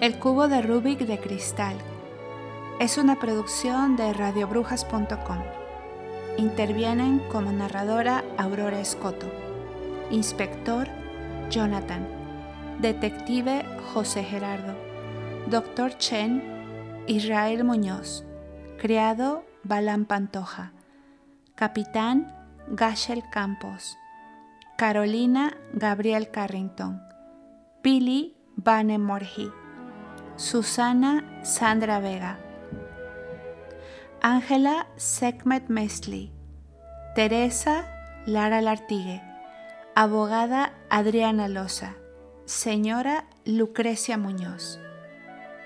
El cubo de Rubik de cristal. Es una producción de radiobrujas.com. Intervienen como narradora Aurora Escoto, inspector Jonathan, detective José Gerardo, doctor Chen Israel Muñoz, criado Balan Pantoja, capitán Gashel Campos, Carolina Gabriel Carrington, Billy Vane Morgi. Susana Sandra Vega, Ángela Sekmet Mesli, Teresa Lara Lartigue, abogada Adriana Loza, señora Lucrecia Muñoz.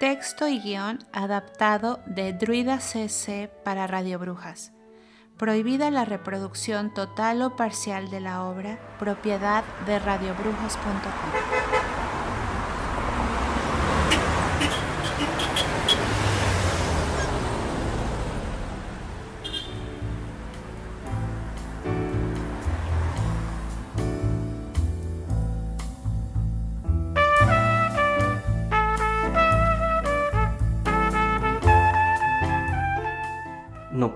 Texto y guion adaptado de Druida CC para Radio Brujas. Prohibida la reproducción total o parcial de la obra, propiedad de radiobrujas.com.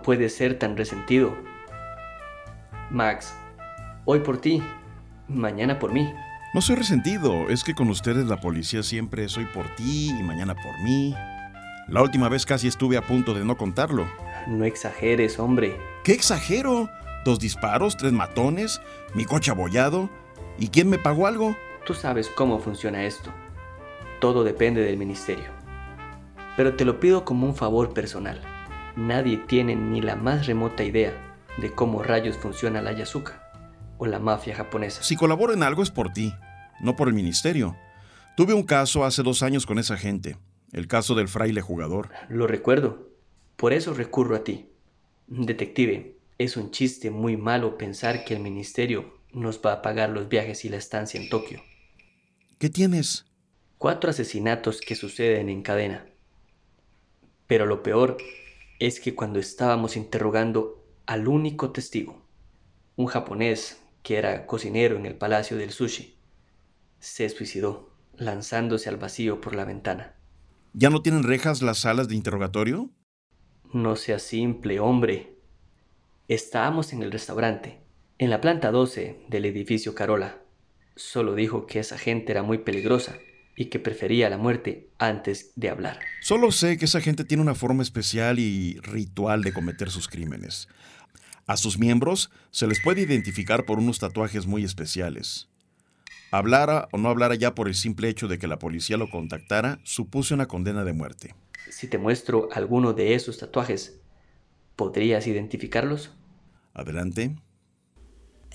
Puede ser tan resentido. Max, hoy por ti, mañana por mí. No soy resentido, es que con ustedes la policía siempre soy por ti y mañana por mí. La última vez casi estuve a punto de no contarlo. No exageres, hombre. ¿Qué exagero? Dos disparos, tres matones, mi coche abollado. ¿Y quién me pagó algo? Tú sabes cómo funciona esto. Todo depende del ministerio. Pero te lo pido como un favor personal nadie tiene ni la más remota idea de cómo rayos funciona la Yasuka o la mafia japonesa. Si colaboro en algo es por ti, no por el ministerio. Tuve un caso hace dos años con esa gente, el caso del fraile jugador. Lo recuerdo, por eso recurro a ti. Detective, es un chiste muy malo pensar que el ministerio nos va a pagar los viajes y la estancia en Tokio. ¿Qué tienes? Cuatro asesinatos que suceden en cadena. Pero lo peor es que cuando estábamos interrogando al único testigo, un japonés que era cocinero en el Palacio del Sushi, se suicidó lanzándose al vacío por la ventana. ¿Ya no tienen rejas las salas de interrogatorio? No sea simple, hombre. Estábamos en el restaurante, en la planta 12 del edificio Carola. Solo dijo que esa gente era muy peligrosa y que prefería la muerte antes de hablar. Solo sé que esa gente tiene una forma especial y ritual de cometer sus crímenes. A sus miembros se les puede identificar por unos tatuajes muy especiales. Hablara o no hablara ya por el simple hecho de que la policía lo contactara, supuse una condena de muerte. Si te muestro alguno de esos tatuajes, ¿podrías identificarlos? Adelante.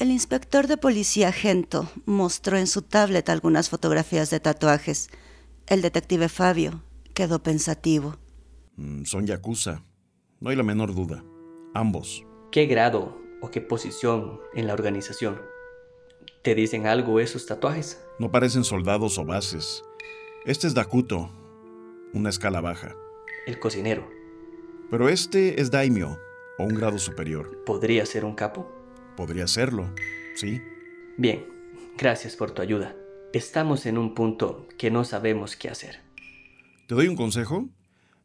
El inspector de policía Gento mostró en su tablet algunas fotografías de tatuajes. El detective Fabio quedó pensativo. Mm, son Yakuza. No hay la menor duda. Ambos. ¿Qué grado o qué posición en la organización? ¿Te dicen algo esos tatuajes? No parecen soldados o bases. Este es Dakuto, una escala baja. El cocinero. Pero este es Daimyo, o un grado superior. ¿Podría ser un capo? Podría serlo, sí. Bien, gracias por tu ayuda. Estamos en un punto que no sabemos qué hacer. ¿Te doy un consejo?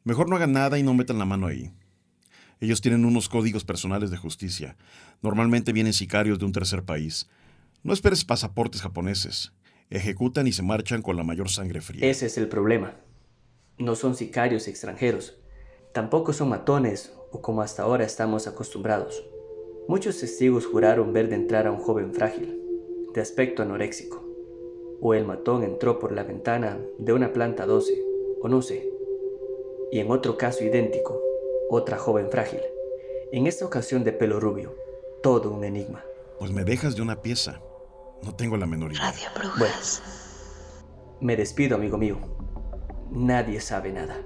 Mejor no hagan nada y no metan la mano ahí. Ellos tienen unos códigos personales de justicia. Normalmente vienen sicarios de un tercer país. No esperes pasaportes japoneses. Ejecutan y se marchan con la mayor sangre fría. Ese es el problema. No son sicarios extranjeros. Tampoco son matones o como hasta ahora estamos acostumbrados. Muchos testigos juraron ver de entrar a un joven frágil, de aspecto anoréxico. O el matón entró por la ventana de una planta 12, o no sé. Y en otro caso idéntico, otra joven frágil. En esta ocasión de pelo rubio, todo un enigma. Pues me dejas de una pieza. No tengo la menor idea. Radio Brujas. Bueno, me despido, amigo mío. Nadie sabe nada.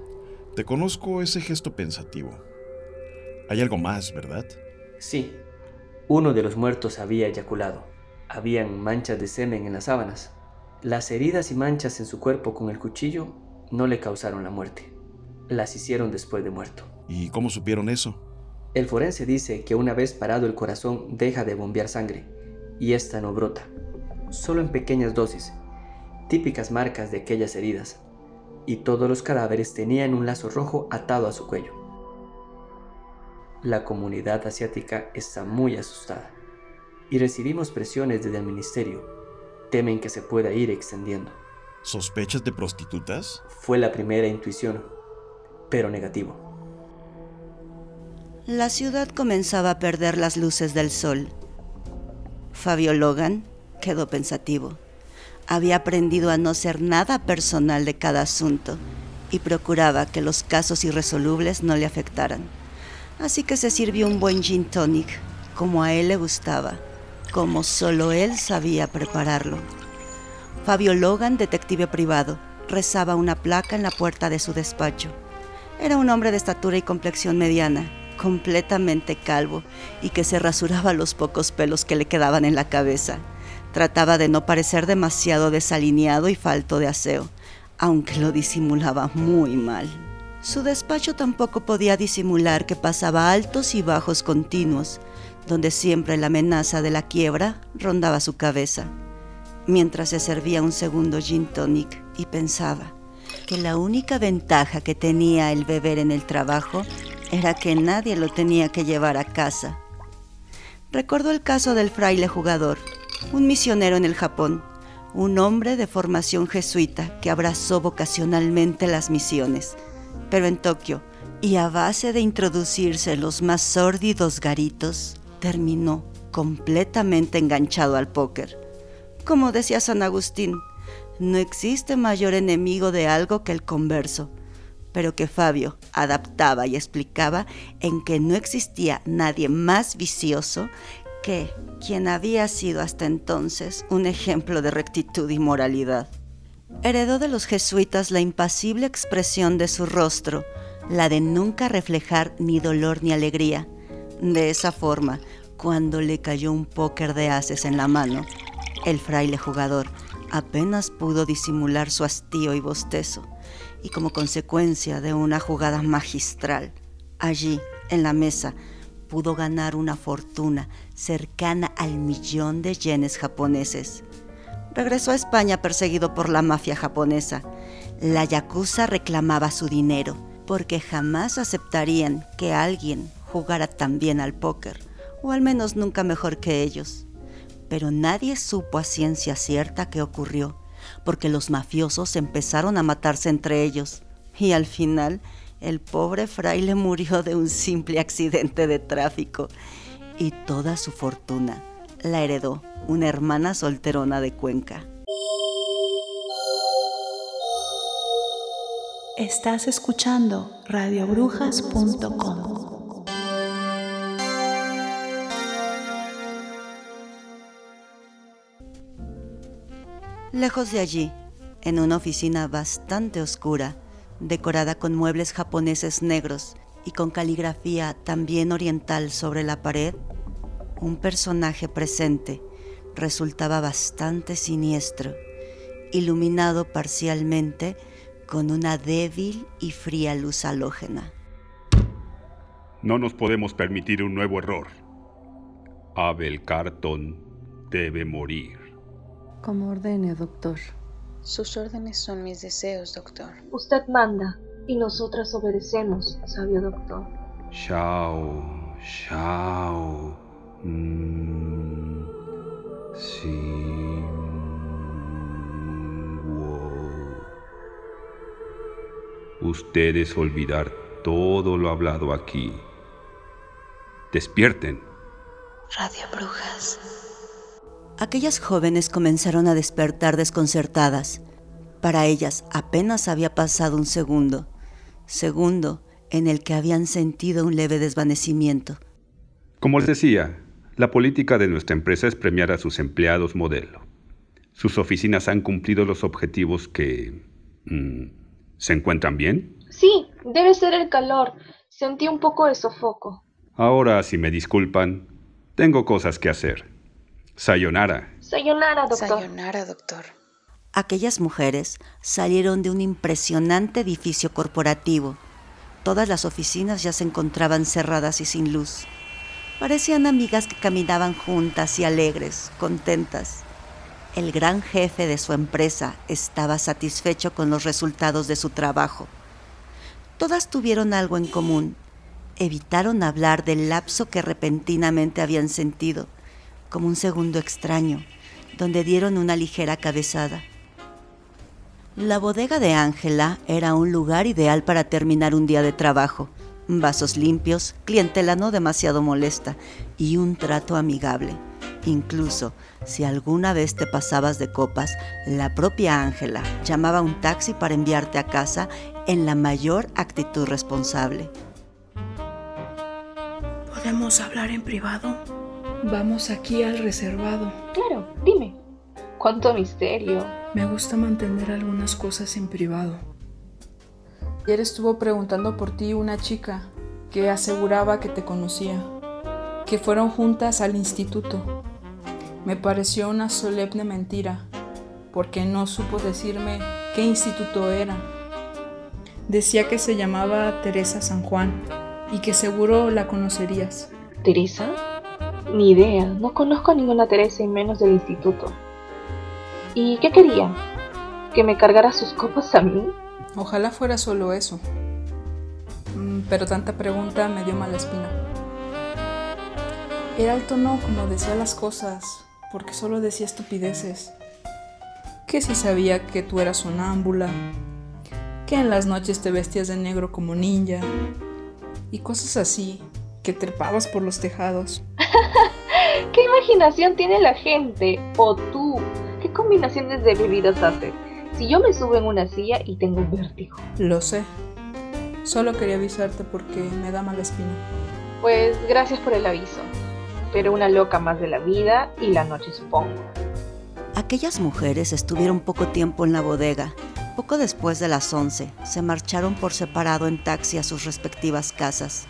Te conozco ese gesto pensativo. Hay algo más, ¿verdad? Sí, uno de los muertos había eyaculado. Habían manchas de semen en las sábanas. Las heridas y manchas en su cuerpo con el cuchillo no le causaron la muerte. Las hicieron después de muerto. ¿Y cómo supieron eso? El forense dice que una vez parado el corazón deja de bombear sangre y esta no brota, solo en pequeñas dosis, típicas marcas de aquellas heridas. y todos los cadáveres tenían un lazo rojo atado a su cuello. La comunidad asiática está muy asustada y recibimos presiones desde el ministerio. Temen que se pueda ir extendiendo. ¿Sospechas de prostitutas? Fue la primera intuición, pero negativo. La ciudad comenzaba a perder las luces del sol. Fabio Logan quedó pensativo. Había aprendido a no ser nada personal de cada asunto y procuraba que los casos irresolubles no le afectaran. Así que se sirvió un buen gin tonic, como a él le gustaba, como solo él sabía prepararlo. Fabio Logan, detective privado, rezaba una placa en la puerta de su despacho. Era un hombre de estatura y complexión mediana, completamente calvo y que se rasuraba los pocos pelos que le quedaban en la cabeza. Trataba de no parecer demasiado desalineado y falto de aseo, aunque lo disimulaba muy mal. Su despacho tampoco podía disimular que pasaba altos y bajos continuos, donde siempre la amenaza de la quiebra rondaba su cabeza mientras se servía un segundo gin tonic y pensaba que la única ventaja que tenía el beber en el trabajo era que nadie lo tenía que llevar a casa. Recordó el caso del fraile jugador, un misionero en el Japón, un hombre de formación jesuita que abrazó vocacionalmente las misiones, pero en Tokio, y a base de introducirse los más sórdidos garitos, terminó completamente enganchado al póker. Como decía San Agustín, no existe mayor enemigo de algo que el converso, pero que Fabio adaptaba y explicaba en que no existía nadie más vicioso que quien había sido hasta entonces un ejemplo de rectitud y moralidad. Heredó de los jesuitas la impasible expresión de su rostro, la de nunca reflejar ni dolor ni alegría. De esa forma, cuando le cayó un póker de haces en la mano, el fraile jugador apenas pudo disimular su hastío y bostezo, y como consecuencia de una jugada magistral, allí, en la mesa, pudo ganar una fortuna cercana al millón de yenes japoneses. Regresó a España perseguido por la mafia japonesa. La yakuza reclamaba su dinero porque jamás aceptarían que alguien jugara tan bien al póker, o al menos nunca mejor que ellos pero nadie supo a ciencia cierta qué ocurrió, porque los mafiosos empezaron a matarse entre ellos, y al final el pobre fraile murió de un simple accidente de tráfico, y toda su fortuna la heredó una hermana solterona de Cuenca. Estás escuchando radiobrujas.com. Lejos de allí, en una oficina bastante oscura, decorada con muebles japoneses negros y con caligrafía también oriental sobre la pared, un personaje presente resultaba bastante siniestro, iluminado parcialmente con una débil y fría luz halógena. No nos podemos permitir un nuevo error. Abel Carton debe morir. Como ordene, doctor. Sus órdenes son mis deseos, doctor. Usted manda y nosotras obedecemos, sabio doctor. Shao, Shao. Mm, Ustedes olvidar todo lo hablado aquí. Despierten. Radio Brujas. Aquellas jóvenes comenzaron a despertar desconcertadas. Para ellas apenas había pasado un segundo, segundo en el que habían sentido un leve desvanecimiento. Como les decía, la política de nuestra empresa es premiar a sus empleados modelo. ¿Sus oficinas han cumplido los objetivos que... Mm, ¿Se encuentran bien? Sí, debe ser el calor. Sentí un poco de sofoco. Ahora, si me disculpan, tengo cosas que hacer. Sayonara. Sayonara, doctor. Sayonara, doctor. Aquellas mujeres salieron de un impresionante edificio corporativo. Todas las oficinas ya se encontraban cerradas y sin luz. Parecían amigas que caminaban juntas y alegres, contentas. El gran jefe de su empresa estaba satisfecho con los resultados de su trabajo. Todas tuvieron algo en común. Evitaron hablar del lapso que repentinamente habían sentido, como un segundo extraño, donde dieron una ligera cabezada. La bodega de Ángela era un lugar ideal para terminar un día de trabajo. Vasos limpios, clientela no demasiado molesta y un trato amigable. Incluso si alguna vez te pasabas de copas, la propia Ángela llamaba un taxi para enviarte a casa en la mayor actitud responsable. ¿Podemos hablar en privado? Vamos aquí al reservado. Claro, dime. ¿Cuánto misterio? Me gusta mantener algunas cosas en privado. Ayer estuvo preguntando por ti una chica que aseguraba que te conocía, que fueron juntas al instituto. Me pareció una solemne mentira, porque no supo decirme qué instituto era. Decía que se llamaba Teresa San Juan y que seguro la conocerías. ¿Teresa? Ni idea, no conozco a ninguna Teresa y menos del instituto. ¿Y qué quería? ¿Que me cargara sus copas a mí? Ojalá fuera solo eso. Mm, pero tanta pregunta me dio mala espina. Era el tono como decía las cosas, porque solo decía estupideces. Que si sabía que tú eras sonámbula, que en las noches te vestías de negro como ninja, y cosas así, que trepabas por los tejados. ¿Qué imaginación tiene la gente? O tú, ¿Qué combinaciones de bebidas haces? Si yo me subo en una silla y tengo vértigo. Lo sé. Solo quería avisarte porque me da mala espina. Pues gracias por el aviso. Pero una loca más de la vida y la noche supongo. Aquellas mujeres estuvieron poco tiempo en la bodega. Poco después de las 11, se marcharon por separado en taxi a sus respectivas casas.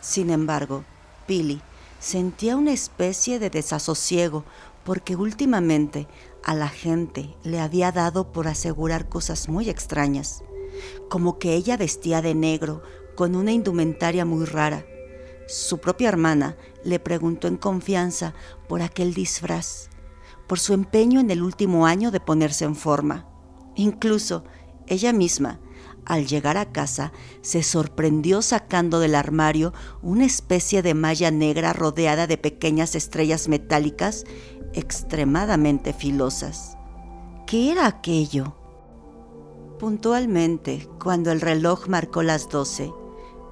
Sin embargo, Billy sentía una especie de desasosiego porque últimamente a la gente le había dado por asegurar cosas muy extrañas, como que ella vestía de negro con una indumentaria muy rara. Su propia hermana le preguntó en confianza por aquel disfraz, por su empeño en el último año de ponerse en forma. Incluso ella misma, al llegar a casa, se sorprendió sacando del armario una especie de malla negra rodeada de pequeñas estrellas metálicas extremadamente filosas. ¿Qué era aquello? Puntualmente, cuando el reloj marcó las doce,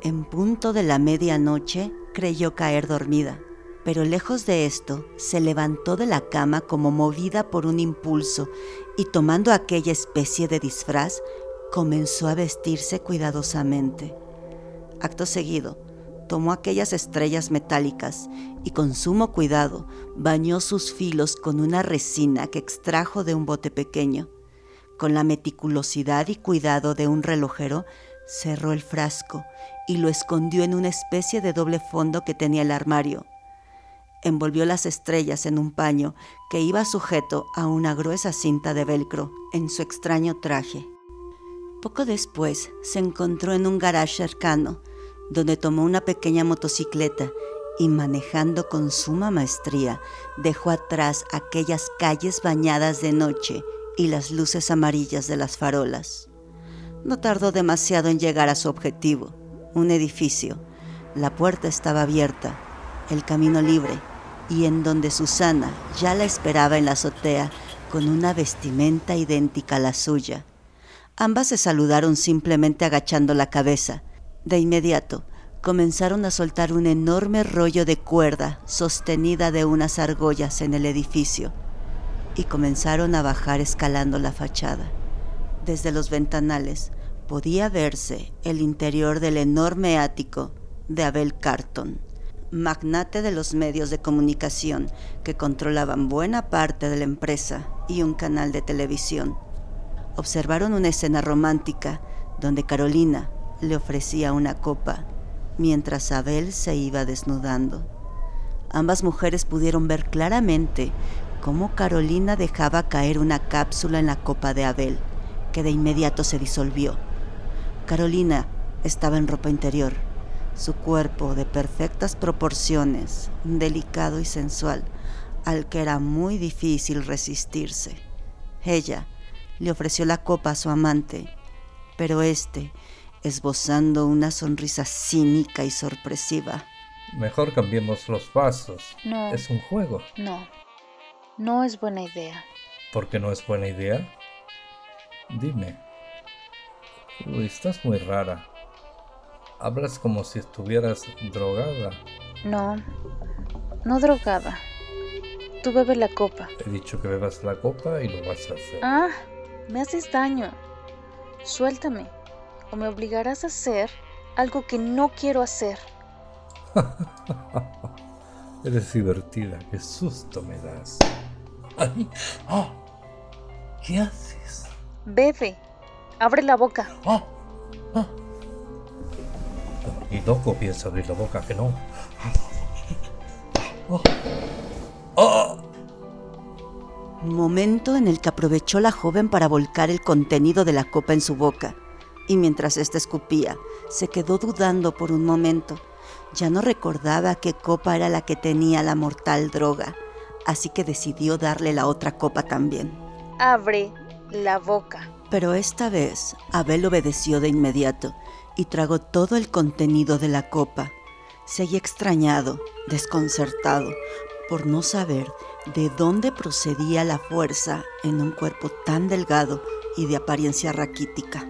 en punto de la medianoche, creyó caer dormida, pero lejos de esto, se levantó de la cama como movida por un impulso y tomando aquella especie de disfraz, comenzó a vestirse cuidadosamente. Acto seguido, tomó aquellas estrellas metálicas y con sumo cuidado bañó sus filos con una resina que extrajo de un bote pequeño. Con la meticulosidad y cuidado de un relojero, cerró el frasco y lo escondió en una especie de doble fondo que tenía el armario. Envolvió las estrellas en un paño que iba sujeto a una gruesa cinta de velcro en su extraño traje. Poco después se encontró en un garage cercano, donde tomó una pequeña motocicleta y manejando con suma maestría dejó atrás aquellas calles bañadas de noche y las luces amarillas de las farolas. No tardó demasiado en llegar a su objetivo, un edificio. La puerta estaba abierta, el camino libre, y en donde Susana ya la esperaba en la azotea con una vestimenta idéntica a la suya. Ambas se saludaron simplemente agachando la cabeza. De inmediato, comenzaron a soltar un enorme rollo de cuerda sostenida de unas argollas en el edificio y comenzaron a bajar escalando la fachada. Desde los ventanales podía verse el interior del enorme ático de Abel Carton, magnate de los medios de comunicación que controlaban buena parte de la empresa y un canal de televisión. Observaron una escena romántica donde Carolina le ofrecía una copa mientras Abel se iba desnudando. Ambas mujeres pudieron ver claramente cómo Carolina dejaba caer una cápsula en la copa de Abel, que de inmediato se disolvió. Carolina estaba en ropa interior. Su cuerpo, de perfectas proporciones, delicado y sensual, al que era muy difícil resistirse. Ella le ofreció la copa a su amante, pero este, esbozando una sonrisa cínica y sorpresiva, Mejor cambiemos los vasos. No. Es un juego. No, no es buena idea. ¿Por qué no es buena idea? Dime. Uy, estás muy rara. Hablas como si estuvieras drogada. No, no drogada. Tú bebe la copa. He dicho que bebas la copa y lo vas a hacer. Ah, me haces daño. Suéltame, o me obligarás a hacer algo que no quiero hacer. Eres divertida. Qué susto me das. Ay, ah, ¿Qué haces? Bebe, abre la boca. Ah, ah. Y loco piensa abrir la boca, que no. Ah, ah. momento en el que aprovechó la joven para volcar el contenido de la copa en su boca, y mientras ésta escupía, se quedó dudando por un momento. Ya no recordaba qué copa era la que tenía la mortal droga, así que decidió darle la otra copa también. Abre la boca. Pero esta vez Abel obedeció de inmediato y tragó todo el contenido de la copa. Seguía extrañado, desconcertado, por no saber de dónde procedía la fuerza en un cuerpo tan delgado y de apariencia raquítica.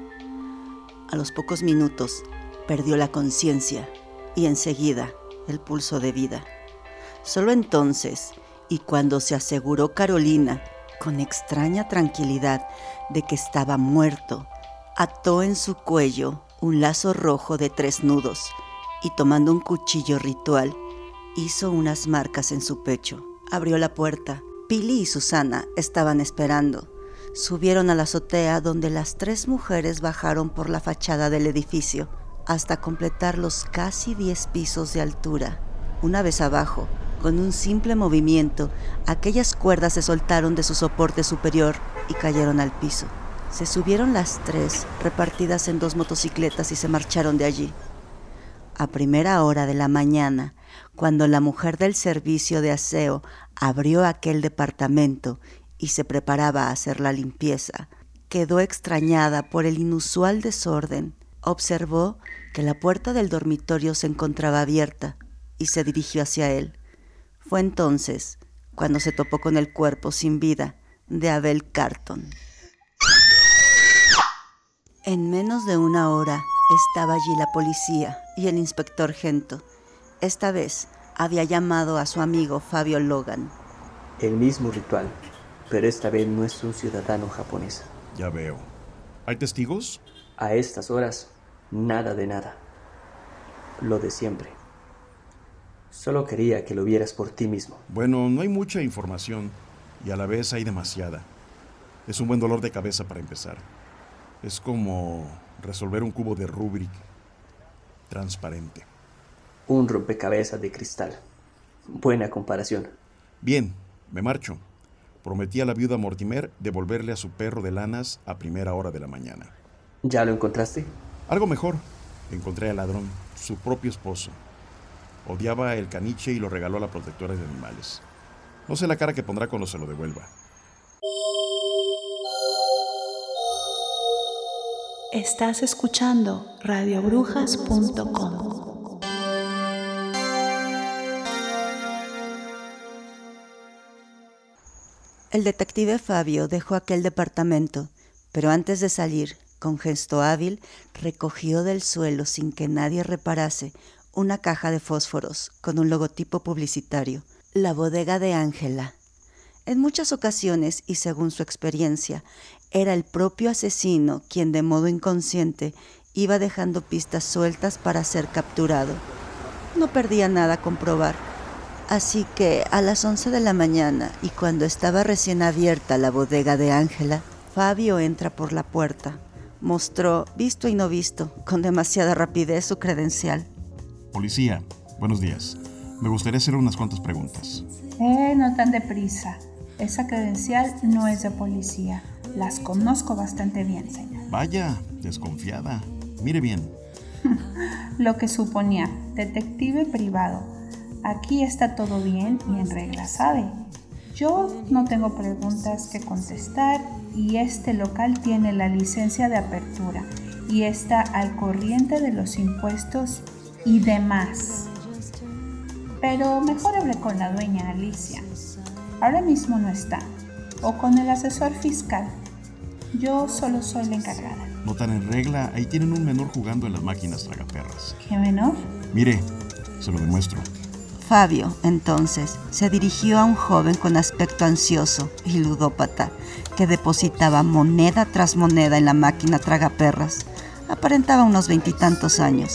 A los pocos minutos perdió la conciencia y enseguida el pulso de vida. Solo entonces, y cuando se aseguró Carolina, con extraña tranquilidad, de que estaba muerto, ató en su cuello un lazo rojo de tres nudos y tomando un cuchillo ritual, hizo unas marcas en su pecho. Abrió la puerta. Pili y Susana estaban esperando. Subieron a la azotea donde las tres mujeres bajaron por la fachada del edificio hasta completar los casi 10 pisos de altura. Una vez abajo, con un simple movimiento, aquellas cuerdas se soltaron de su soporte superior y cayeron al piso. Se subieron las tres, repartidas en dos motocicletas, y se marcharon de allí. A primera hora de la mañana, cuando la mujer del servicio de aseo abrió aquel departamento y se preparaba a hacer la limpieza, quedó extrañada por el inusual desorden. Observó que la puerta del dormitorio se encontraba abierta y se dirigió hacia él. Fue entonces cuando se topó con el cuerpo sin vida de Abel Carton. En menos de una hora estaba allí la policía y el inspector Gento. Esta vez había llamado a su amigo Fabio Logan. El mismo ritual, pero esta vez no es un ciudadano japonés. Ya veo. ¿Hay testigos? A estas horas, nada de nada. Lo de siempre. Solo quería que lo vieras por ti mismo. Bueno, no hay mucha información y a la vez hay demasiada. Es un buen dolor de cabeza para empezar. Es como resolver un cubo de Rubik transparente. Un rompecabezas de cristal. Buena comparación. Bien, me marcho. Prometí a la viuda Mortimer devolverle a su perro de lanas a primera hora de la mañana. ¿Ya lo encontraste? Algo mejor. Encontré al ladrón, su propio esposo. Odiaba el caniche y lo regaló a la protectora de animales. No sé la cara que pondrá cuando se lo devuelva. Estás escuchando radiobrujas.com. El detective Fabio dejó aquel departamento, pero antes de salir, con gesto hábil, recogió del suelo sin que nadie reparase una caja de fósforos con un logotipo publicitario, la bodega de Ángela. En muchas ocasiones, y según su experiencia, era el propio asesino quien de modo inconsciente iba dejando pistas sueltas para ser capturado. No perdía nada comprobar. Así que a las 11 de la mañana y cuando estaba recién abierta la bodega de Ángela, Fabio entra por la puerta. Mostró, visto y no visto, con demasiada rapidez su credencial. Policía, buenos días. Me gustaría hacer unas cuantas preguntas. Eh, no tan deprisa. Esa credencial no es de policía. Las conozco bastante bien, señor. Vaya, desconfiada. Mire bien. Lo que suponía, detective privado. Aquí está todo bien y en regla, ¿sabe? Yo no tengo preguntas que contestar y este local tiene la licencia de apertura y está al corriente de los impuestos y demás. Pero mejor hablé con la dueña Alicia. Ahora mismo no está. O con el asesor fiscal. Yo solo soy la encargada. No tan en regla, ahí tienen un menor jugando en las máquinas tragaperras. ¿Qué menor? Mire, se lo demuestro. Fabio, entonces, se dirigió a un joven con aspecto ansioso y ludópata que depositaba moneda tras moneda en la máquina tragaperras. Aparentaba unos veintitantos años.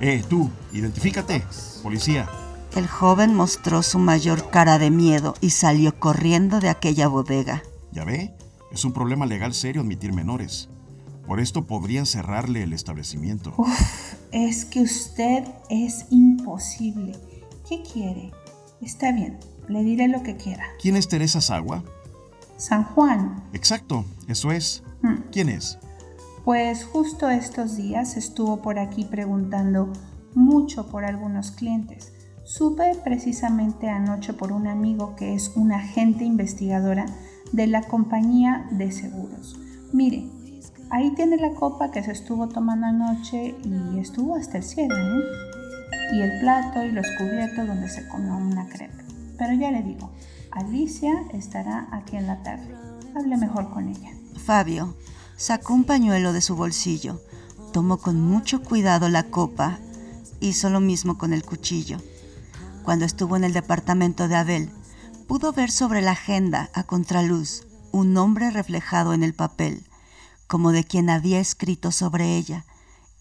Eh, tú, identifícate, policía. El joven mostró su mayor cara de miedo y salió corriendo de aquella bodega. ¿Ya ve? Es un problema legal serio admitir menores. Por esto podrían cerrarle el establecimiento. Uf, es que usted es imposible. ¿Qué quiere? Está bien, le diré lo que quiera. ¿Quién es Teresa Sagua? San Juan. Exacto, eso es. Hmm. ¿Quién es? Pues justo estos días estuvo por aquí preguntando mucho por algunos clientes. Supe precisamente anoche por un amigo que es una agente investigadora de la compañía de seguros. Mire, ahí tiene la copa que se estuvo tomando anoche y estuvo hasta el cielo, ¿eh? Y el plato y los cubiertos donde se comió una crepe. Pero ya le digo, Alicia estará aquí en la tarde. Hable mejor con ella. Fabio sacó un pañuelo de su bolsillo, tomó con mucho cuidado la copa, hizo lo mismo con el cuchillo. Cuando estuvo en el departamento de Abel, pudo ver sobre la agenda a contraluz un nombre reflejado en el papel, como de quien había escrito sobre ella,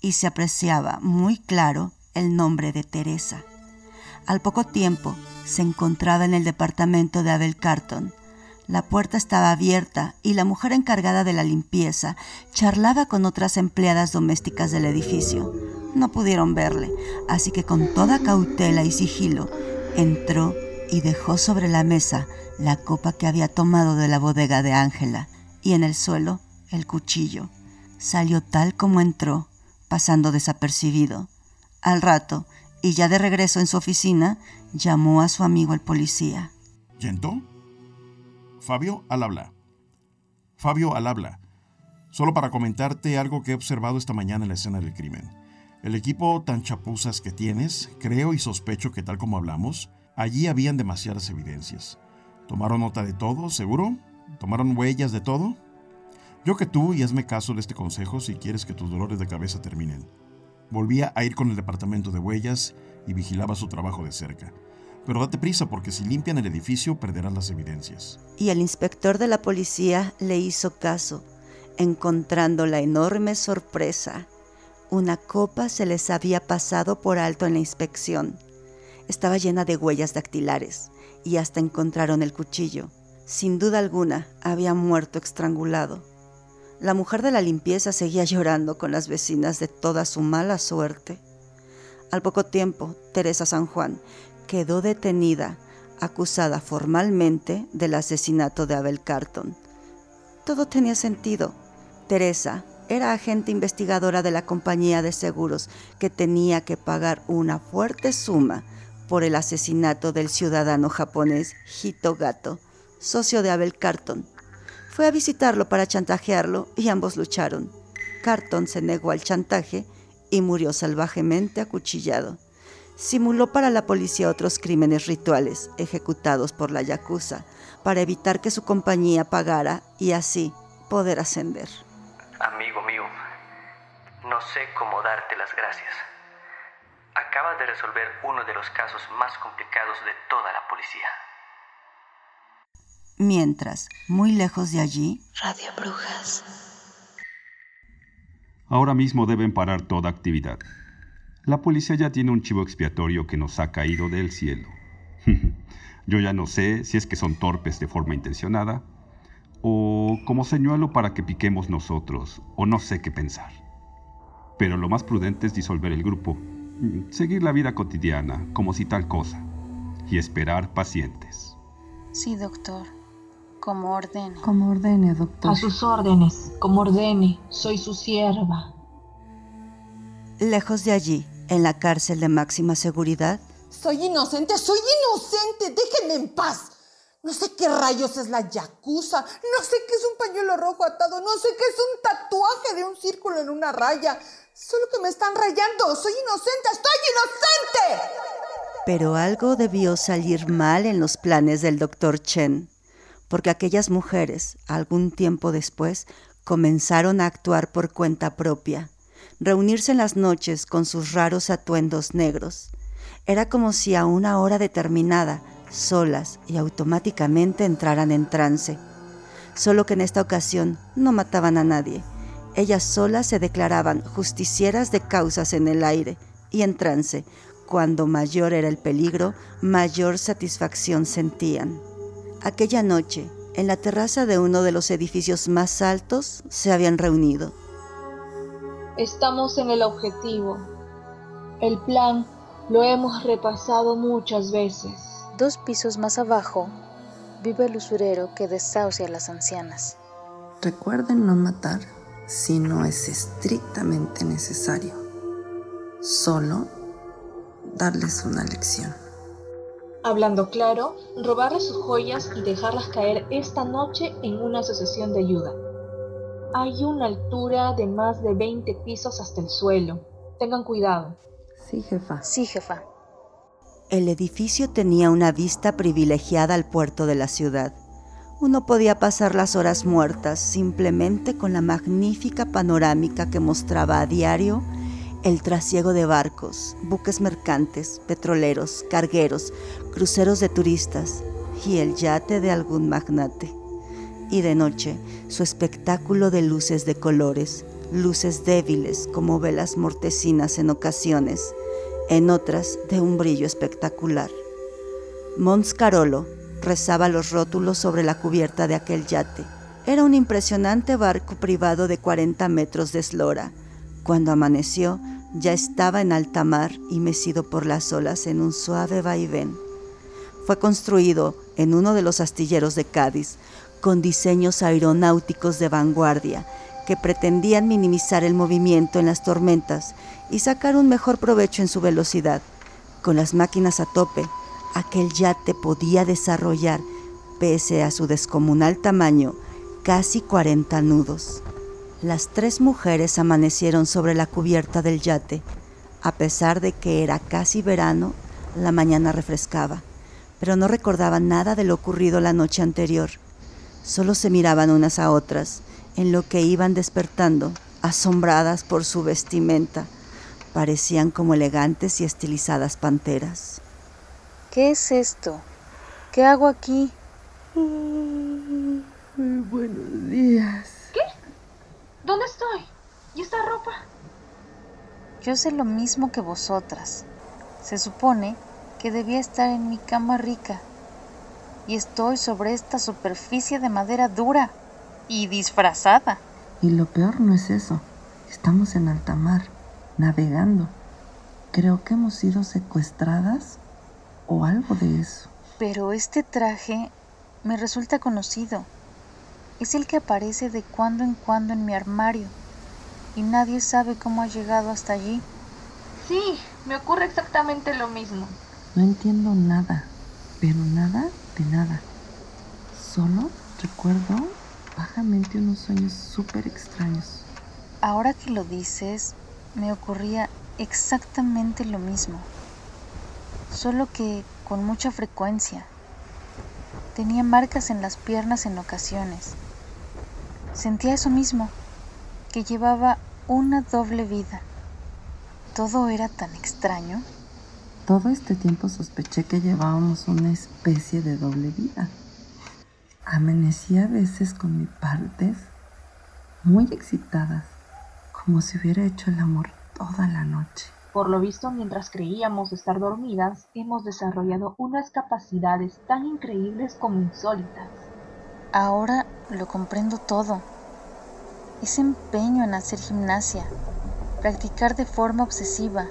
y se apreciaba muy claro el nombre de Teresa. Al poco tiempo se encontraba en el departamento de Abel Carton. La puerta estaba abierta y la mujer encargada de la limpieza charlaba con otras empleadas domésticas del edificio. No pudieron verle, así que con toda cautela y sigilo entró y dejó sobre la mesa la copa que había tomado de la bodega de Ángela y en el suelo el cuchillo. Salió tal como entró, pasando desapercibido. Al rato, y ya de regreso en su oficina, llamó a su amigo el policía. ¿Yento? Fabio, al habla. Fabio, al habla. Solo para comentarte algo que he observado esta mañana en la escena del crimen. El equipo tan chapuzas que tienes, creo y sospecho que tal como hablamos, allí habían demasiadas evidencias. ¿Tomaron nota de todo, seguro? ¿Tomaron huellas de todo? Yo que tú, y hazme caso de este consejo si quieres que tus dolores de cabeza terminen. Volvía a ir con el departamento de huellas y vigilaba su trabajo de cerca. Pero date prisa porque si limpian el edificio perderán las evidencias. Y el inspector de la policía le hizo caso, encontrando la enorme sorpresa. Una copa se les había pasado por alto en la inspección. Estaba llena de huellas dactilares y hasta encontraron el cuchillo. Sin duda alguna, había muerto estrangulado. La mujer de la limpieza seguía llorando con las vecinas de toda su mala suerte. Al poco tiempo, Teresa San Juan quedó detenida, acusada formalmente del asesinato de Abel Carton. Todo tenía sentido. Teresa era agente investigadora de la compañía de seguros que tenía que pagar una fuerte suma por el asesinato del ciudadano japonés Hito Gato, socio de Abel Carton. Fue a visitarlo para chantajearlo y ambos lucharon. Carton se negó al chantaje y murió salvajemente acuchillado. Simuló para la policía otros crímenes rituales ejecutados por la Yakuza para evitar que su compañía pagara y así poder ascender. Amigo mío, no sé cómo darte las gracias. Acabas de resolver uno de los casos más complicados de toda la policía. Mientras, muy lejos de allí, Radio Brujas. Ahora mismo deben parar toda actividad. La policía ya tiene un chivo expiatorio que nos ha caído del cielo. Yo ya no sé si es que son torpes de forma intencionada o como señuelo para que piquemos nosotros, o no sé qué pensar. Pero lo más prudente es disolver el grupo, seguir la vida cotidiana como si tal cosa, y esperar pacientes. Sí, doctor. Como ordene. Como ordene, doctor. A sus órdenes, como ordene, soy su sierva. lejos de allí, en la cárcel de máxima seguridad, Soy inocente, soy inocente, déjenme en paz. No sé qué rayos es la yakuza, no sé qué es un pañuelo rojo atado, no sé qué es un tatuaje de un círculo en una raya. Solo que me están rayando, soy inocente, estoy inocente. Pero algo debió salir mal en los planes del doctor Chen, porque aquellas mujeres, algún tiempo después, comenzaron a actuar por cuenta propia, reunirse en las noches con sus raros atuendos negros. Era como si a una hora determinada solas y automáticamente entraran en trance. Solo que en esta ocasión no mataban a nadie. Ellas solas se declaraban justicieras de causas en el aire y en trance. Cuando mayor era el peligro, mayor satisfacción sentían. Aquella noche, en la terraza de uno de los edificios más altos, se habían reunido. Estamos en el objetivo. El plan lo hemos repasado muchas veces. Dos pisos más abajo vive el usurero que desahucia a las ancianas. Recuerden no matar si no es estrictamente necesario. Solo darles una lección. Hablando claro, robarles sus joyas y dejarlas caer esta noche en una asociación de ayuda. Hay una altura de más de 20 pisos hasta el suelo. Tengan cuidado. Sí, jefa. Sí, jefa. El edificio tenía una vista privilegiada al puerto de la ciudad. Uno podía pasar las horas muertas simplemente con la magnífica panorámica que mostraba a diario el trasiego de barcos, buques mercantes, petroleros, cargueros, cruceros de turistas y el yate de algún magnate. Y de noche, su espectáculo de luces de colores, luces débiles como velas mortecinas en ocasiones, en otras de un brillo espectacular. Mons Carolo rezaba los rótulos sobre la cubierta de aquel yate. Era un impresionante barco privado de 40 metros de eslora. Cuando amaneció, ya estaba en alta mar y mecido por las olas en un suave vaivén. Fue construido en uno de los astilleros de Cádiz, con diseños aeronáuticos de vanguardia que pretendían minimizar el movimiento en las tormentas y sacar un mejor provecho en su velocidad. Con las máquinas a tope, aquel yate podía desarrollar, pese a su descomunal tamaño, casi 40 nudos. Las tres mujeres amanecieron sobre la cubierta del yate. A pesar de que era casi verano, la mañana refrescaba, pero no recordaban nada de lo ocurrido la noche anterior. Solo se miraban unas a otras, en lo que iban despertando, asombradas por su vestimenta. Parecían como elegantes y estilizadas panteras. ¿Qué es esto? ¿Qué hago aquí? buenos días. ¿Qué? ¿Dónde estoy? ¿Y esta ropa? Yo sé lo mismo que vosotras. Se supone que debía estar en mi cama rica. Y estoy sobre esta superficie de madera dura y disfrazada. Y lo peor no es eso. Estamos en alta mar navegando. Creo que hemos sido secuestradas o algo de eso. Pero este traje me resulta conocido. Es el que aparece de cuando en cuando en mi armario y nadie sabe cómo ha llegado hasta allí. Sí, me ocurre exactamente lo mismo. No entiendo nada, pero nada de nada. Solo recuerdo vagamente unos sueños súper extraños. Ahora que lo dices, me ocurría exactamente lo mismo, solo que con mucha frecuencia. Tenía marcas en las piernas en ocasiones. Sentía eso mismo, que llevaba una doble vida. Todo era tan extraño. Todo este tiempo sospeché que llevábamos una especie de doble vida. Amanecía a veces con mis partes muy excitadas como si hubiera hecho el amor toda la noche. Por lo visto, mientras creíamos estar dormidas, hemos desarrollado unas capacidades tan increíbles como insólitas. Ahora lo comprendo todo. Ese empeño en hacer gimnasia, practicar de forma obsesiva.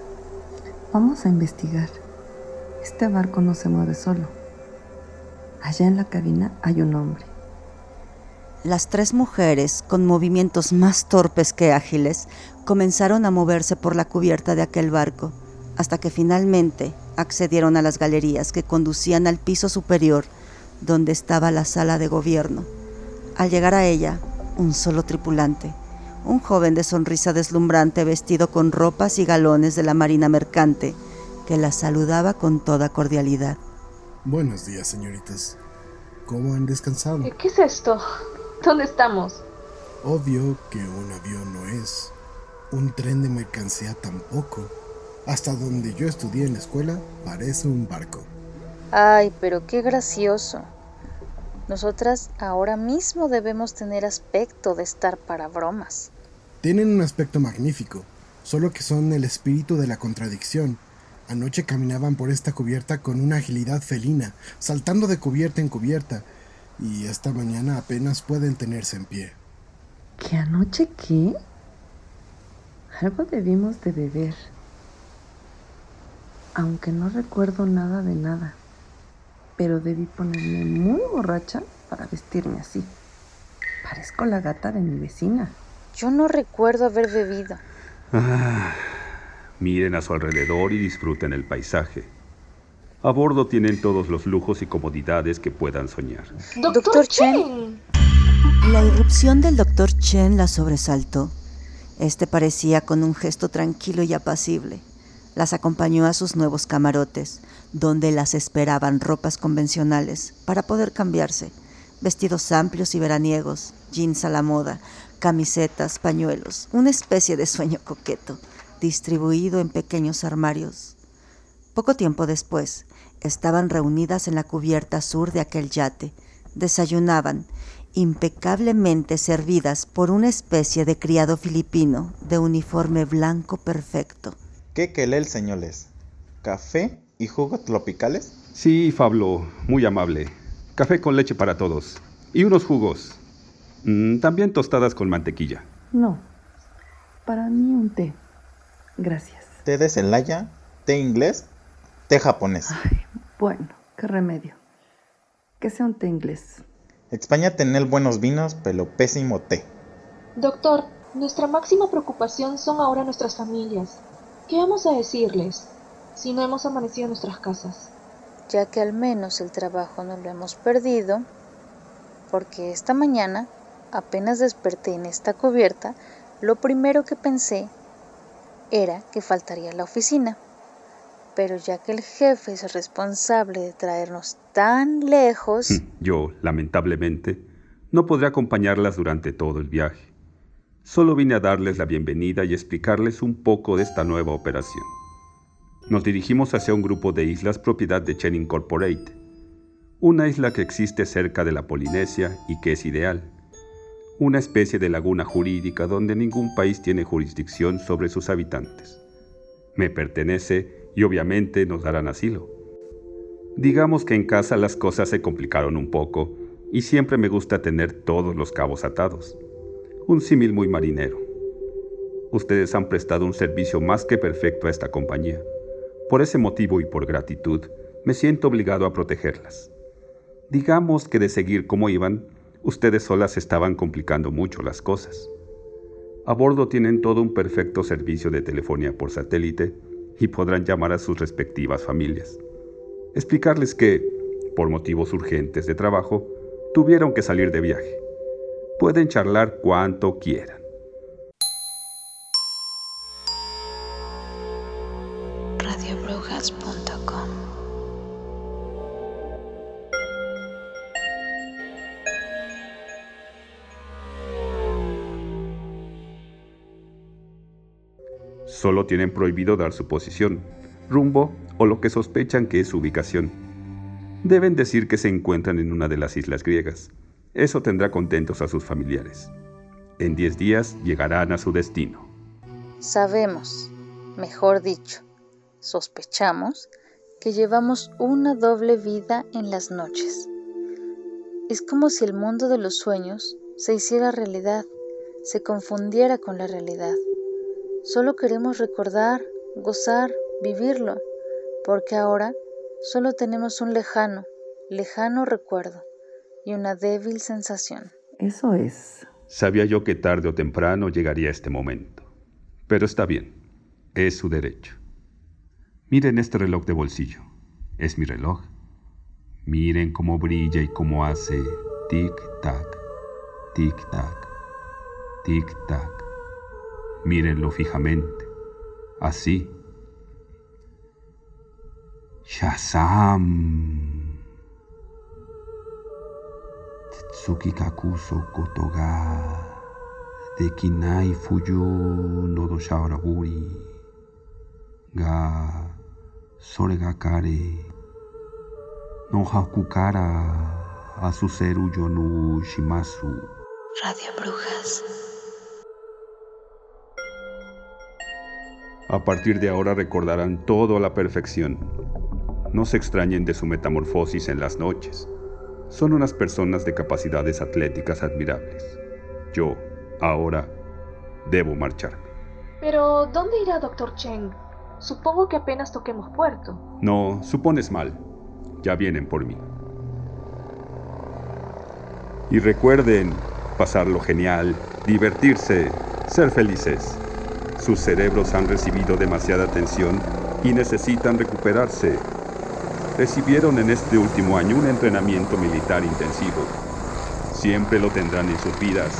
Vamos a investigar. Este barco no se mueve solo. Allá en la cabina hay un hombre. Las tres mujeres, con movimientos más torpes que ágiles, comenzaron a moverse por la cubierta de aquel barco, hasta que finalmente accedieron a las galerías que conducían al piso superior, donde estaba la sala de gobierno. Al llegar a ella, un solo tripulante, un joven de sonrisa deslumbrante vestido con ropas y galones de la Marina Mercante, que la saludaba con toda cordialidad. Buenos días, señoritas. ¿Cómo han descansado? ¿Qué es esto? ¿Dónde estamos? Obvio que un avión no es. Un tren de mercancía tampoco. Hasta donde yo estudié en la escuela, parece un barco. Ay, pero qué gracioso. Nosotras ahora mismo debemos tener aspecto de estar para bromas. Tienen un aspecto magnífico, solo que son el espíritu de la contradicción. Anoche caminaban por esta cubierta con una agilidad felina, saltando de cubierta en cubierta, y esta mañana apenas pueden tenerse en pie. ¿Qué anoche qué? Algo debimos de beber, aunque no recuerdo nada de nada, pero debí ponerme muy borracha para vestirme así. Parezco la gata de mi vecina. Yo no recuerdo haber bebido. Ah, miren a su alrededor y disfruten el paisaje. A bordo tienen todos los lujos y comodidades que puedan soñar. Doctor, Chen. La irrupción del doctor Chen la sobresaltó. Este parecía con un gesto tranquilo y apacible. Las acompañó a sus nuevos camarotes, donde las esperaban ropas convencionales para poder cambiarse, vestidos amplios y veraniegos, jeans a la moda, camisetas, pañuelos, una especie de sueño coqueto, distribuido en pequeños armarios. Poco tiempo después, estaban reunidas en la cubierta sur de aquel yate, desayunaban, impecablemente servidas por una especie de criado filipino de uniforme blanco perfecto. ¿Qué quelel, señores? ¿Café y jugos tropicales? Sí, Pablo, muy amable. Café con leche para todos. Y unos jugos. Mm, también tostadas con mantequilla. No, para mí un té. Gracias. ¿Té de Celaya? ¿Té inglés? ¿Té japonés? Ay, bueno, qué remedio. Que sea un té inglés. España tener buenos vinos, pero pésimo té. Doctor, nuestra máxima preocupación son ahora nuestras familias. ¿Qué vamos a decirles si no hemos amanecido en nuestras casas? Ya que al menos el trabajo no lo hemos perdido, porque esta mañana, apenas desperté en esta cubierta, lo primero que pensé era que faltaría la oficina. Pero ya que el jefe es responsable de traernos tan lejos... Yo, lamentablemente, no podré acompañarlas durante todo el viaje. Solo vine a darles la bienvenida y explicarles un poco de esta nueva operación. Nos dirigimos hacia un grupo de islas propiedad de Chen Incorporate, una isla que existe cerca de la Polinesia y que es ideal, una especie de laguna jurídica donde ningún país tiene jurisdicción sobre sus habitantes. Me pertenece y obviamente nos darán asilo. Digamos que en casa las cosas se complicaron un poco y siempre me gusta tener todos los cabos atados. Un símil muy marinero. Ustedes han prestado un servicio más que perfecto a esta compañía. Por ese motivo y por gratitud, me siento obligado a protegerlas. Digamos que de seguir como iban, ustedes solas estaban complicando mucho las cosas. A bordo tienen todo un perfecto servicio de telefonía por satélite y podrán llamar a sus respectivas familias. Explicarles que, por motivos urgentes de trabajo, tuvieron que salir de viaje. Pueden charlar cuanto quieran. Solo tienen prohibido dar su posición, rumbo o lo que sospechan que es su ubicación. Deben decir que se encuentran en una de las islas griegas. Eso tendrá contentos a sus familiares. En 10 días llegarán a su destino. Sabemos, mejor dicho, sospechamos que llevamos una doble vida en las noches. Es como si el mundo de los sueños se hiciera realidad, se confundiera con la realidad. Solo queremos recordar, gozar, vivirlo, porque ahora solo tenemos un lejano, lejano recuerdo y una débil sensación. Eso es. Sabía yo que tarde o temprano llegaría este momento. Pero está bien, es su derecho. Miren este reloj de bolsillo. Es mi reloj. Miren cómo brilla y cómo hace tic-tac, tic-tac, tic-tac. Mírenlo fijamente, así. Shazam. Tsuki kakuso kotoga. Dekinai fuyu no doshauraburi. Ga sore ga kare. No hakukara asuseru yonu shimasu. Radio Brujas. A partir de ahora recordarán todo a la perfección. No se extrañen de su metamorfosis en las noches. Son unas personas de capacidades atléticas admirables. Yo, ahora, debo marcharme. Pero, ¿dónde irá Dr. Cheng? Supongo que apenas toquemos puerto. No, supones mal. Ya vienen por mí. Y recuerden pasarlo genial, divertirse, ser felices. Sus cerebros han recibido demasiada tensión y necesitan recuperarse. Recibieron en este último año un entrenamiento militar intensivo. Siempre lo tendrán en sus vidas.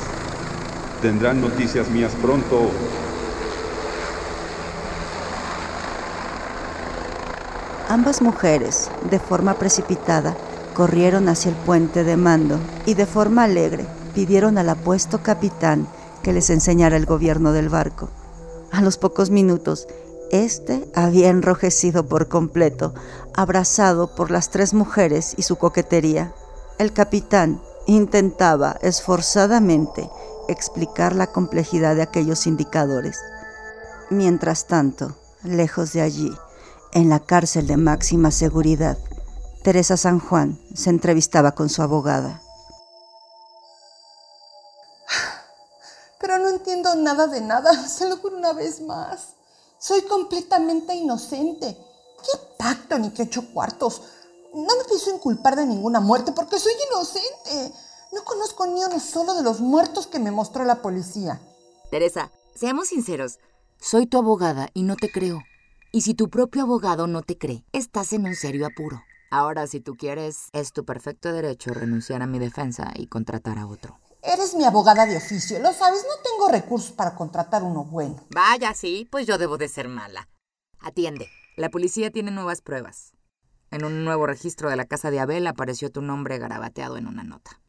Tendrán noticias mías pronto. Ambas mujeres, de forma precipitada, corrieron hacia el puente de mando y de forma alegre pidieron al apuesto capitán que les enseñara el gobierno del barco. A los pocos minutos, este había enrojecido por completo, abrazado por las tres mujeres y su coquetería. El capitán intentaba esforzadamente explicar la complejidad de aquellos indicadores. Mientras tanto, lejos de allí, en la cárcel de máxima seguridad, Teresa San Juan se entrevistaba con su abogada. Entiendo nada de nada, se lo juro una vez más. Soy completamente inocente. ¿Qué pacto ni qué ocho cuartos? No me pienso inculpar de ninguna muerte porque soy inocente. No conozco ni uno solo de los muertos que me mostró la policía. Teresa, seamos sinceros. Soy tu abogada y no te creo. Y si tu propio abogado no te cree, estás en un serio apuro. Ahora, si tú quieres, es tu perfecto derecho renunciar a mi defensa y contratar a otro. Eres mi abogada de oficio, lo sabes, no tengo recursos para contratar uno bueno. Vaya, sí, pues yo debo de ser mala. Atiende, la policía tiene nuevas pruebas. En un nuevo registro de la casa de Abel apareció tu nombre garabateado en una nota.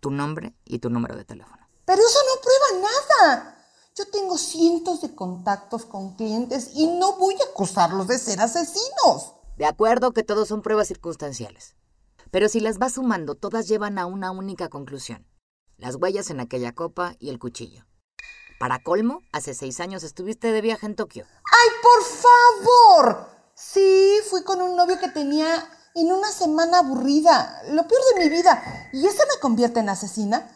Tu nombre y tu número de teléfono. Pero eso no prueba nada. Yo tengo cientos de contactos con clientes y no voy a acusarlos de ser asesinos. De acuerdo que todos son pruebas circunstanciales. Pero si las vas sumando, todas llevan a una única conclusión. Las huellas en aquella copa y el cuchillo. Para colmo, hace seis años estuviste de viaje en Tokio. ¡Ay, por favor! Sí, fui con un novio que tenía en una semana aburrida, lo peor de mi vida. ¿Y eso me convierte en asesina?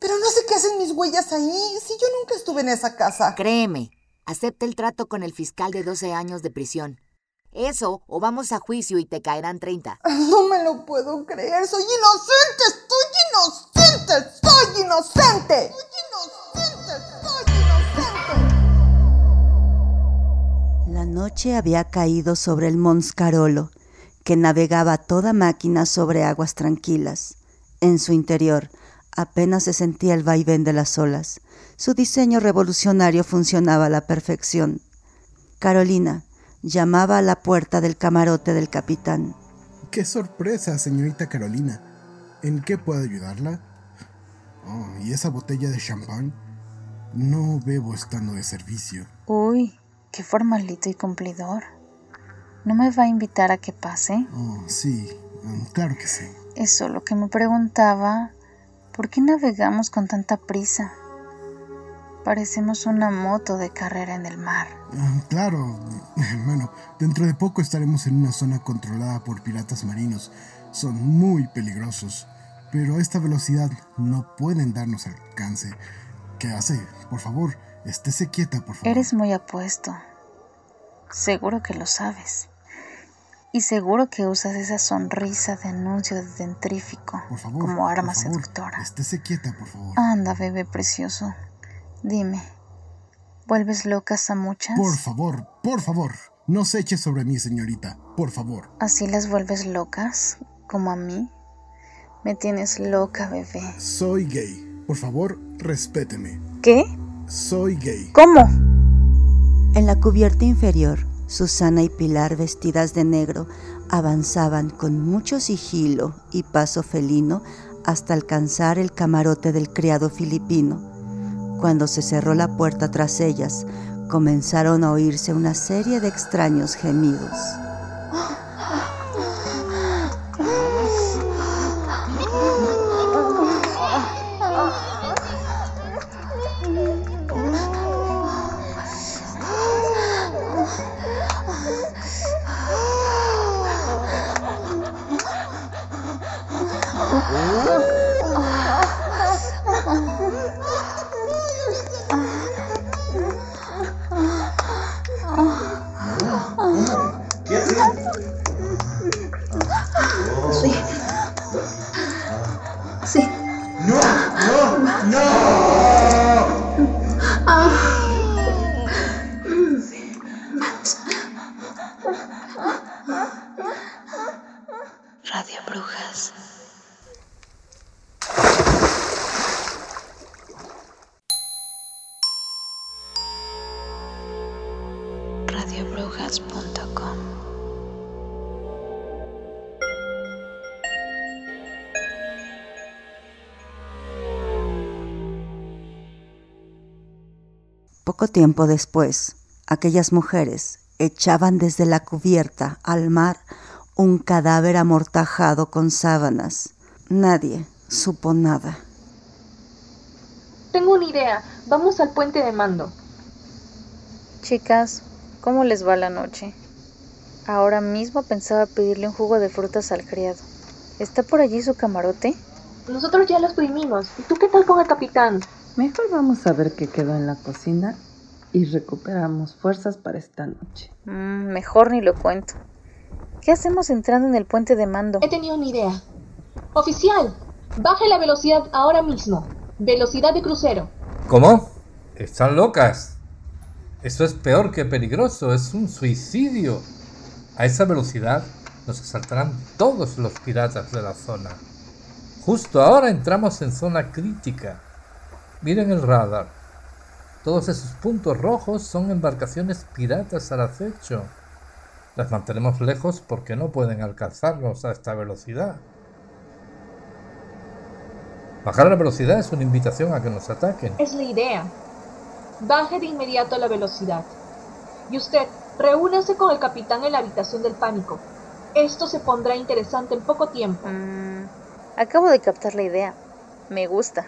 Pero no sé qué hacen mis huellas ahí, si yo nunca estuve en esa casa. Créeme, acepta el trato con el fiscal de 12 años de prisión. Eso, o vamos a juicio y te caerán 30. No me lo puedo creer, soy inocente, estoy inocente, soy inocente. Soy inocente, soy inocente. La noche había caído sobre el Mons Carolo, que navegaba toda máquina sobre aguas tranquilas. En su interior apenas se sentía el vaivén de las olas. Su diseño revolucionario funcionaba a la perfección. Carolina llamaba a la puerta del camarote del capitán. ¡Qué sorpresa, señorita Carolina! ¿En qué puedo ayudarla? Oh, ¿y esa botella de champán? No bebo estando de servicio. Uy, qué formalito y cumplidor. ¿No me va a invitar a que pase? Oh, sí, um, claro que sí. Es solo que me preguntaba, ¿por qué navegamos con tanta prisa? Parecemos una moto de carrera en el mar. Ah, claro, bueno, dentro de poco estaremos en una zona controlada por piratas marinos. Son muy peligrosos, pero a esta velocidad no pueden darnos alcance. ¿Qué hace? Por favor, estése quieta, por favor. Eres muy apuesto. Seguro que lo sabes. Y seguro que usas esa sonrisa de anuncio de dentrífico Por favor, como arma por favor, seductora. Estése quieta, por favor. Anda, bebé precioso. Dime, ¿vuelves locas a muchas? Por favor, por favor, no se eche sobre mí, señorita. Por favor. ¿Así las vuelves locas? como a mí. Me tienes loca, bebé. Soy gay. Por favor, respéteme. ¿Qué? Soy gay. ¿Cómo? En la cubierta inferior, Susana y Pilar, vestidas de negro, avanzaban con mucho sigilo y paso felino hasta alcanzar el camarote del criado filipino. Cuando se cerró la puerta tras ellas, comenzaron a oírse una serie de extraños gemidos. Poco tiempo después, aquellas mujeres echaban desde la cubierta al mar un cadáver amortajado con sábanas. Nadie supo nada. Tengo una idea. Vamos al puente de mando. Chicas, ¿cómo les va la noche? Ahora mismo pensaba pedirle un jugo de frutas al criado. ¿Está por allí su camarote? Nosotros ya lo exprimimos. ¿Y tú qué tal con el capitán? Mejor vamos a ver qué quedó en la cocina y recuperamos fuerzas para esta noche. Mm, mejor ni lo cuento. ¿Qué hacemos entrando en el puente de mando? He tenido una idea. Oficial, baje la velocidad ahora mismo. Velocidad de crucero. ¿Cómo? Están locas. Eso es peor que peligroso, es un suicidio. A esa velocidad nos asaltarán todos los piratas de la zona. Justo ahora entramos en zona crítica. Miren el radar. Todos esos puntos rojos son embarcaciones piratas al acecho. Las mantenemos lejos porque no pueden alcanzarnos a esta velocidad. Bajar la velocidad es una invitación a que nos ataquen. Es la idea. Baje de inmediato la velocidad. Y usted, reúnase con el capitán en la habitación del pánico. Esto se pondrá interesante en poco tiempo. Mm, acabo de captar la idea. Me gusta.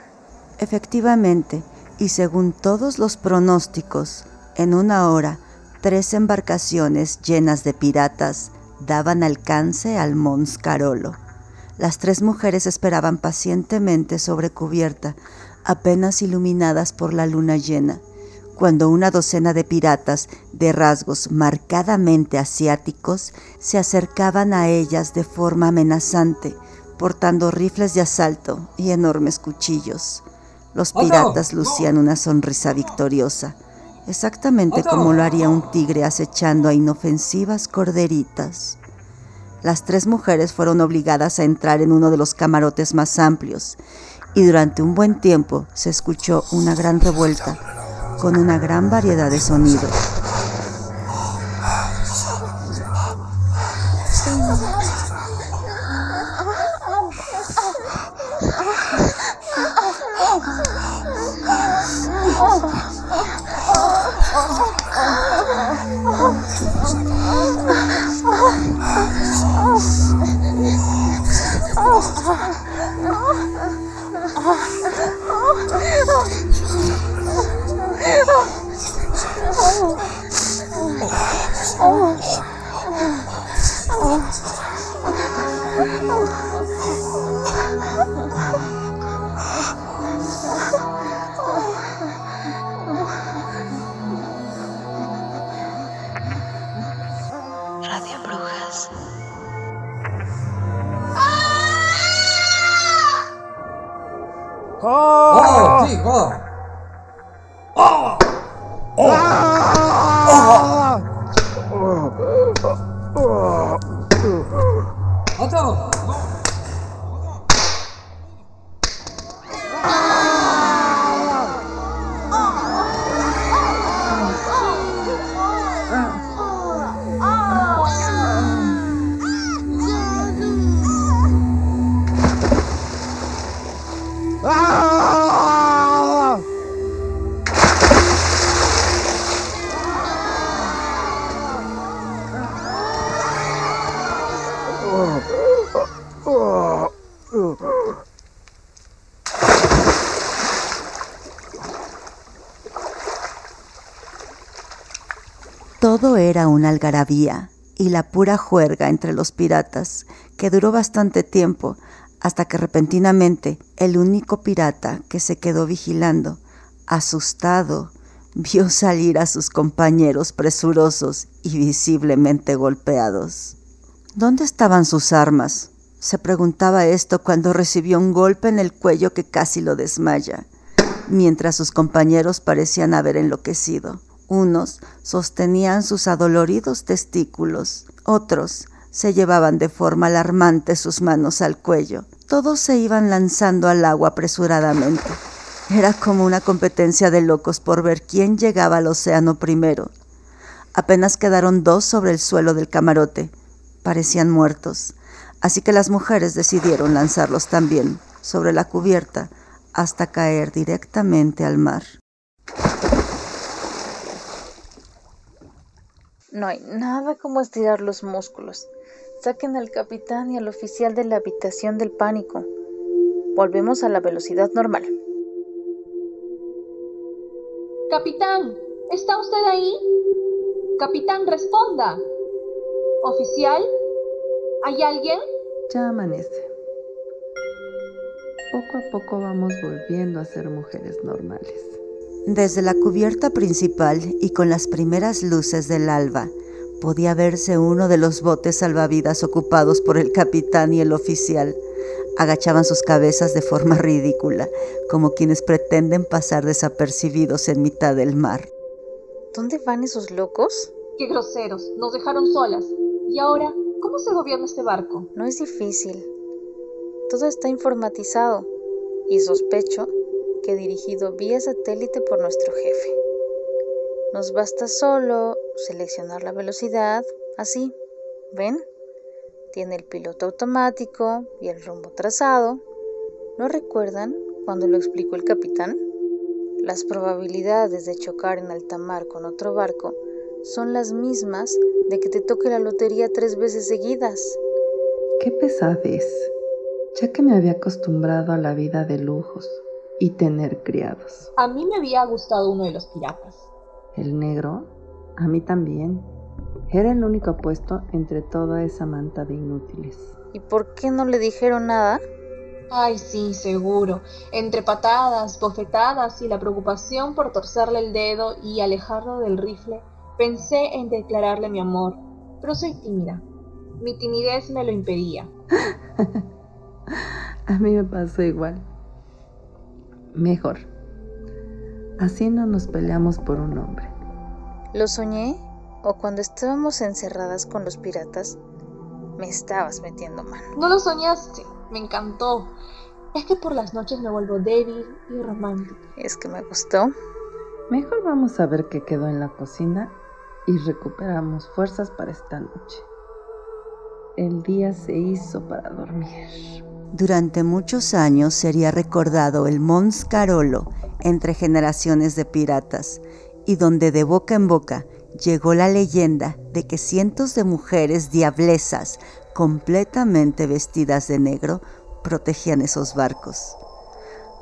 Efectivamente, y según todos los pronósticos, en una hora, tres embarcaciones llenas de piratas daban alcance al Mons Carolo. Las tres mujeres esperaban pacientemente sobre cubierta, apenas iluminadas por la luna llena, cuando una docena de piratas de rasgos marcadamente asiáticos se acercaban a ellas de forma amenazante, portando rifles de asalto y enormes cuchillos. Los piratas lucían una sonrisa victoriosa, exactamente como lo haría un tigre acechando a inofensivas corderitas. Las tres mujeres fueron obligadas a entrar en uno de los camarotes más amplios y durante un buen tiempo se escuchó una gran revuelta con una gran variedad de sonidos. Radio ¡Oh! ¡Oh! Una algarabía y la pura juerga entre los piratas, que duró bastante tiempo, hasta que repentinamente el único pirata que se quedó vigilando, asustado, vio salir a sus compañeros presurosos y visiblemente golpeados. ¿Dónde estaban sus armas? Se preguntaba esto cuando recibió un golpe en el cuello que casi lo desmaya, mientras sus compañeros parecían haber enloquecido. Unos sostenían sus adoloridos testículos, otros se llevaban de forma alarmante sus manos al cuello. Todos se iban lanzando al agua apresuradamente. Era como una competencia de locos por ver quién llegaba al océano primero. Apenas quedaron dos sobre el suelo del camarote. Parecían muertos. Así que las mujeres decidieron lanzarlos también sobre la cubierta hasta caer directamente al mar. No hay nada como estirar los músculos. Saquen al capitán y al oficial de la habitación del pánico. Volvemos a la velocidad normal. Capitán, ¿está usted ahí? Capitán, responda. ¿Oficial? ¿Hay alguien? Ya amanece. Poco a poco vamos volviendo a ser mujeres normales. Desde la cubierta principal y con las primeras luces del alba, podía verse uno de los botes salvavidas ocupados por el capitán y el oficial. Agachaban sus cabezas de forma ridícula, como quienes pretenden pasar desapercibidos en mitad del mar. ¿Dónde van esos locos? Qué groseros, nos dejaron solas. ¿Y ahora cómo se gobierna este barco? No es difícil. Todo está informatizado y sospecho que dirigido vía satélite por nuestro jefe. Nos basta solo seleccionar la velocidad, así, ¿ven? Tiene el piloto automático y el rumbo trazado. ¿No recuerdan cuando lo explicó el capitán? Las probabilidades de chocar en alta mar con otro barco son las mismas de que te toque la lotería tres veces seguidas. Qué pesadez, ya que me había acostumbrado a la vida de lujos y tener criados. A mí me había gustado uno de los piratas. ¿El negro? A mí también. Era el único puesto entre toda esa manta de inútiles. ¿Y por qué no le dijeron nada? Ay, sí, seguro. Entre patadas, bofetadas y la preocupación por torcerle el dedo y alejarlo del rifle, pensé en declararle mi amor. Pero soy tímida. Mi timidez me lo impedía. A mí me pasó igual. Mejor. Así no nos peleamos por un hombre. ¿Lo soñé? ¿O cuando estábamos encerradas con los piratas, me estabas metiendo mano? No lo soñaste, me encantó. Es que por las noches me vuelvo débil y romántica. Es que me gustó. Mejor vamos a ver qué quedó en la cocina y recuperamos fuerzas para esta noche. El día se hizo para dormir. Durante muchos años sería recordado el Mons Carolo entre generaciones de piratas y donde de boca en boca llegó la leyenda de que cientos de mujeres diablesas completamente vestidas de negro protegían esos barcos.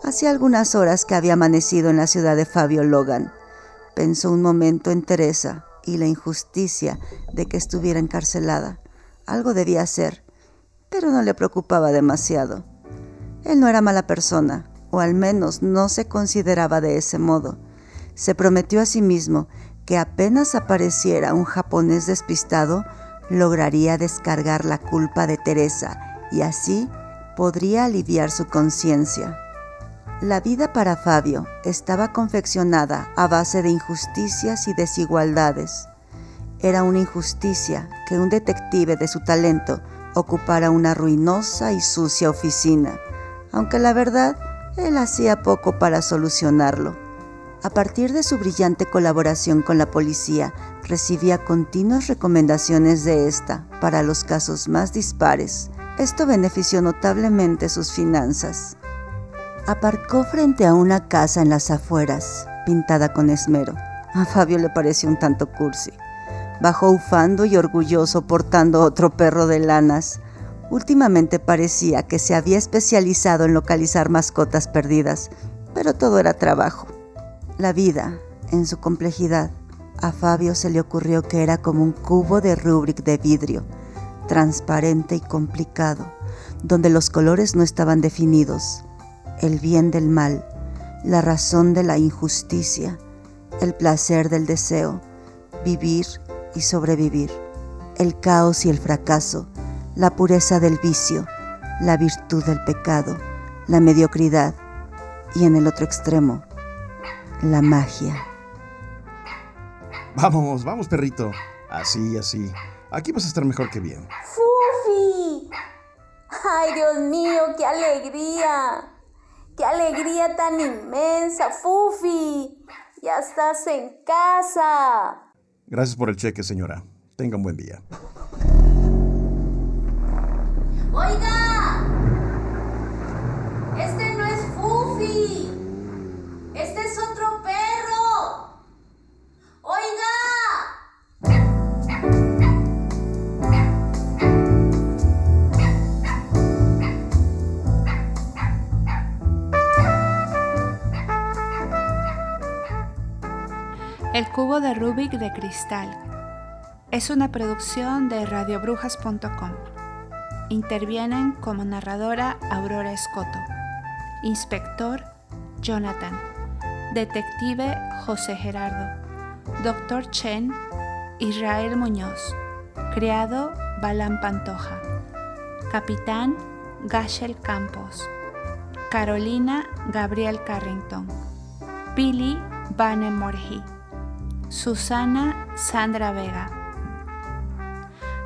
Hacía algunas horas que había amanecido en la ciudad de Fabio Logan. Pensó un momento en Teresa y la injusticia de que estuviera encarcelada. Algo debía hacer pero no le preocupaba demasiado. Él no era mala persona, o al menos no se consideraba de ese modo. Se prometió a sí mismo que apenas apareciera un japonés despistado, lograría descargar la culpa de Teresa y así podría aliviar su conciencia. La vida para Fabio estaba confeccionada a base de injusticias y desigualdades. Era una injusticia que un detective de su talento ocupara una ruinosa y sucia oficina, aunque la verdad, él hacía poco para solucionarlo. A partir de su brillante colaboración con la policía, recibía continuas recomendaciones de esta para los casos más dispares. Esto benefició notablemente sus finanzas. Aparcó frente a una casa en las afueras, pintada con esmero. A Fabio le pareció un tanto cursi. Bajó ufando y orgulloso portando otro perro de lanas. Últimamente parecía que se había especializado en localizar mascotas perdidas, pero todo era trabajo. La vida, en su complejidad, a Fabio se le ocurrió que era como un cubo de Rubrik de vidrio, transparente y complicado, donde los colores no estaban definidos, el bien del mal, la razón de la injusticia, el placer del deseo, vivir y sobrevivir, el caos y el fracaso, la pureza del vicio, la virtud del pecado, la mediocridad y en el otro extremo, la magia. Vamos, vamos, perrito. Así, así. Aquí vas a estar mejor que bien. ¡Fufi! ¡Ay, Dios mío, qué alegría! ¡Qué alegría tan inmensa, Fufi! ¡Ya estás en casa! Gracias por el cheque, señora. Tenga un buen día. Cubo de Rubik de cristal. Es una producción de radiobrujas.com. Intervienen como narradora Aurora Escoto, inspector Jonathan, detective José Gerardo, doctor Chen Israel Muñoz, criado Balán Pantoja, capitán Gashel Campos, Carolina Gabriel Carrington, Billy Vane Morgi. Susana Sandra Vega,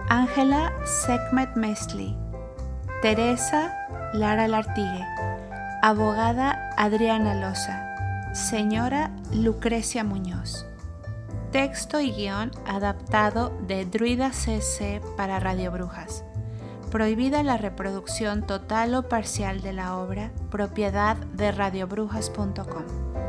Ángela Sekmet Mesli, Teresa Lara Lartigue, abogada Adriana Loza, señora Lucrecia Muñoz. Texto y guion adaptado de Druida CC para Radio Brujas. Prohibida la reproducción total o parcial de la obra, propiedad de radiobrujas.com.